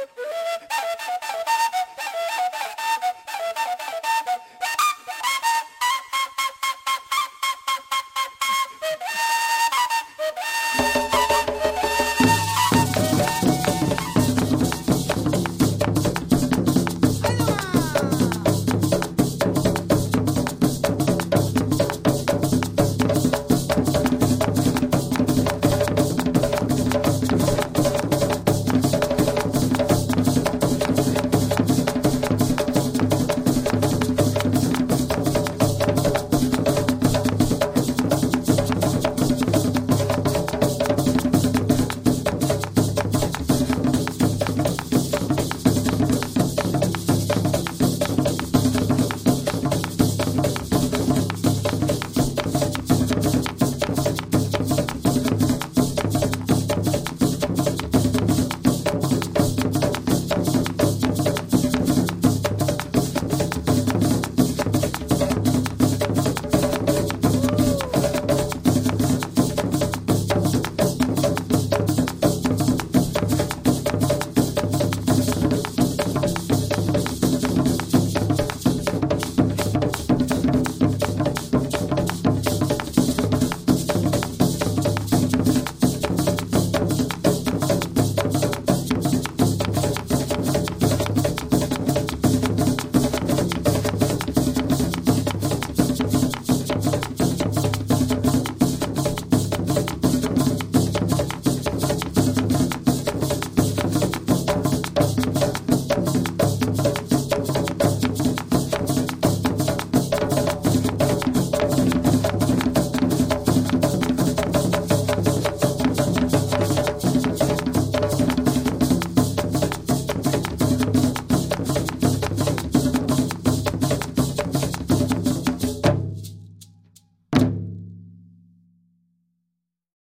Woo!